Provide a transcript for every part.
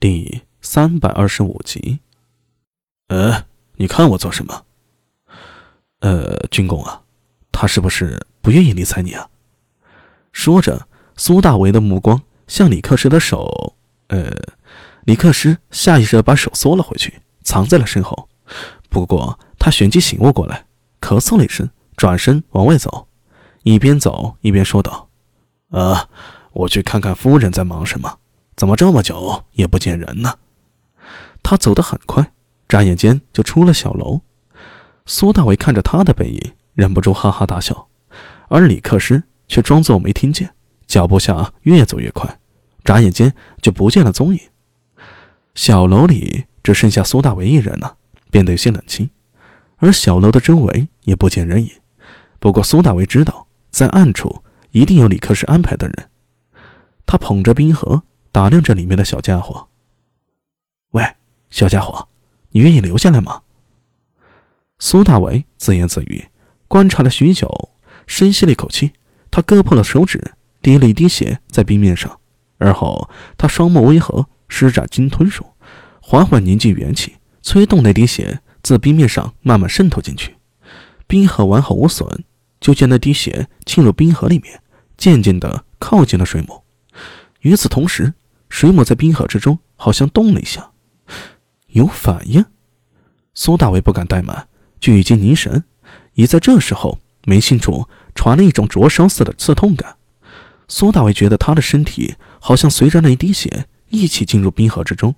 第三百二十五集。呃，你看我做什么？呃，军公啊，他是不是不愿意理睬你啊？说着，苏大为的目光向李克师的手……呃，李克师下意识把手缩了回去，藏在了身后。不过他旋即醒悟过来，咳嗽了一声，转身往外走，一边走一边说道：“啊，我去看看夫人在忙什么。”怎么这么久也不见人呢？他走得很快，眨眼间就出了小楼。苏大伟看着他的背影，忍不住哈哈大笑，而李克师却装作没听见，脚步下越走越快，眨眼间就不见了踪影。小楼里只剩下苏大伟一人了，变得有些冷清，而小楼的周围也不见人影。不过苏大伟知道，在暗处一定有李克师安排的人。他捧着冰盒。打量着里面的小家伙。喂，小家伙，你愿意留下来吗？苏大为自言自语，观察了许久，深吸了一口气，他割破了手指，滴了一滴血在冰面上，而后他双目微合，施展金吞术，缓缓凝聚元气，催动那滴血自冰面上慢慢渗透进去。冰河完好无损，就见那滴血浸入冰河里面，渐渐地靠近了水母。与此同时，水母在冰河之中好像动了一下，有反应。苏大伟不敢怠慢，聚精凝神。也在这时候，眉心处传来一种灼烧似的刺痛感。苏大伟觉得他的身体好像随着那一滴血一起进入冰河之中，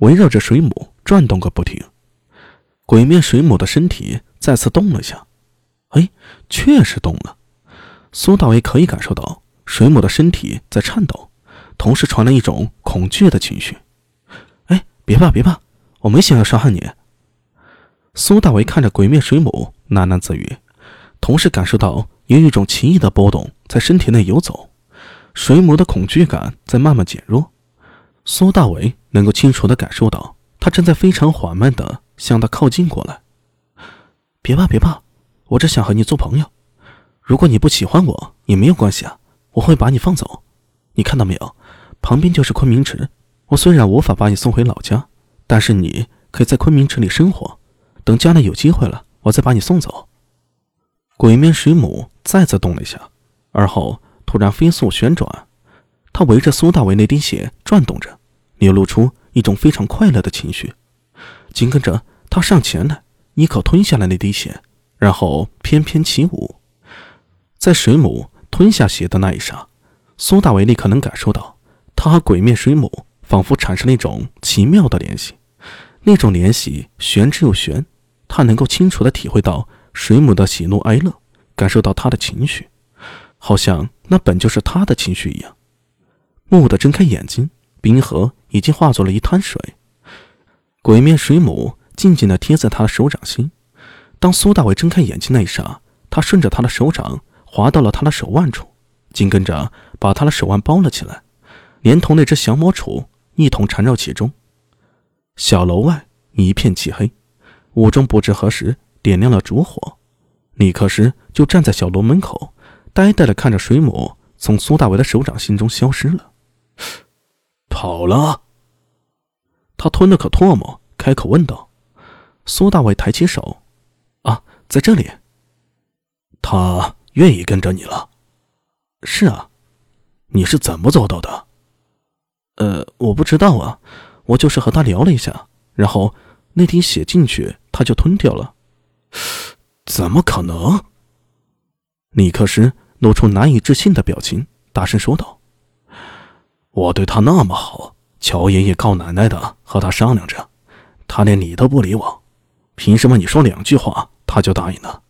围绕着水母转动个不停。鬼面水母的身体再次动了下，哎，确实动了。苏大伟可以感受到水母的身体在颤抖。同时传来一种恐惧的情绪。哎，别怕，别怕，我没想要伤害你。苏大为看着鬼面水母，喃喃自语，同时感受到有一种奇异的波动在身体内游走。水母的恐惧感在慢慢减弱。苏大为能够清楚地感受到，它正在非常缓慢地向他靠近过来。别怕，别怕，我只想和你做朋友。如果你不喜欢我，也没有关系啊，我会把你放走。你看到没有？旁边就是昆明池，我虽然无法把你送回老家，但是你可以在昆明池里生活。等将来有机会了，我再把你送走。鬼面水母再次动了一下，而后突然飞速旋转，它围着苏大伟那滴血转动着，流露出一种非常快乐的情绪。紧跟着，他上前来，一口吞下了那滴血，然后翩翩起舞。在水母吞下血的那一刹，苏大伟立刻能感受到。他和鬼面水母仿佛产生了一种奇妙的联系，那种联系玄之又玄。他能够清楚地体会到水母的喜怒哀乐，感受到他的情绪，好像那本就是他的情绪一样。蓦地睁开眼睛，冰河已经化作了一滩水。鬼面水母静静地贴在他的手掌心。当苏大伟睁开眼睛那一刹，他顺着他的手掌滑到了他的手腕处，紧跟着把他的手腕包了起来。连同那只降魔杵一同缠绕其中。小楼外一片漆黑，屋中不知何时点亮了烛火。李克师就站在小楼门口，呆呆地看着水母从苏大伟的手掌心中消失了。跑了。他吞了口唾沫，开口问道：“苏大伟，抬起手，啊，在这里。他愿意跟着你了。是啊，你是怎么做到的？”呃，我不知道啊，我就是和他聊了一下，然后那滴血进去，他就吞掉了。怎么可能？李克师露出难以置信的表情，大声说道：“我对他那么好，乔爷爷告奶奶的和他商量着，他连理都不理我，凭什么你说两句话他就答应了？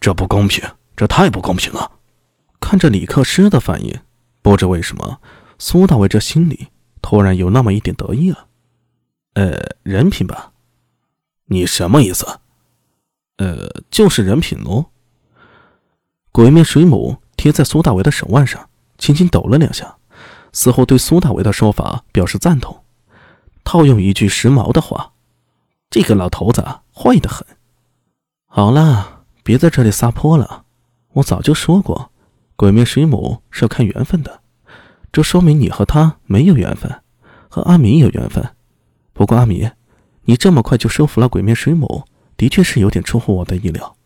这不公平，这太不公平了！”看着李克师的反应，不知为什么，苏大伟这心里。突然有那么一点得意了，呃，人品吧？你什么意思？呃，就是人品喽。鬼面水母贴在苏大为的手腕上，轻轻抖了两下，似乎对苏大为的说法表示赞同。套用一句时髦的话：“这个老头子坏得很。”好了，别在这里撒泼了。我早就说过，鬼面水母是要看缘分的。这说明你和他没有缘分，和阿明有缘分，不过阿米，你这么快就收服了鬼面水母，的确是有点出乎我的意料。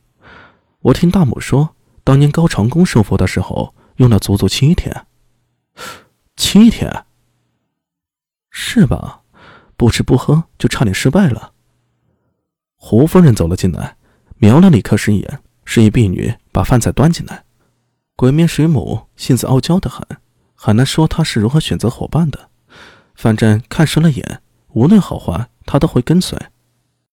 我听大母说，当年高长恭收服的时候用了足足七天。七天？是吧？不吃不喝就差点失败了。胡夫人走了进来，瞄了李克石一眼，示意婢女把饭菜端进来。鬼面水母性子傲娇的很，很难说它是如何选择伙伴的。反正看顺了眼，无论好坏，它都会跟随。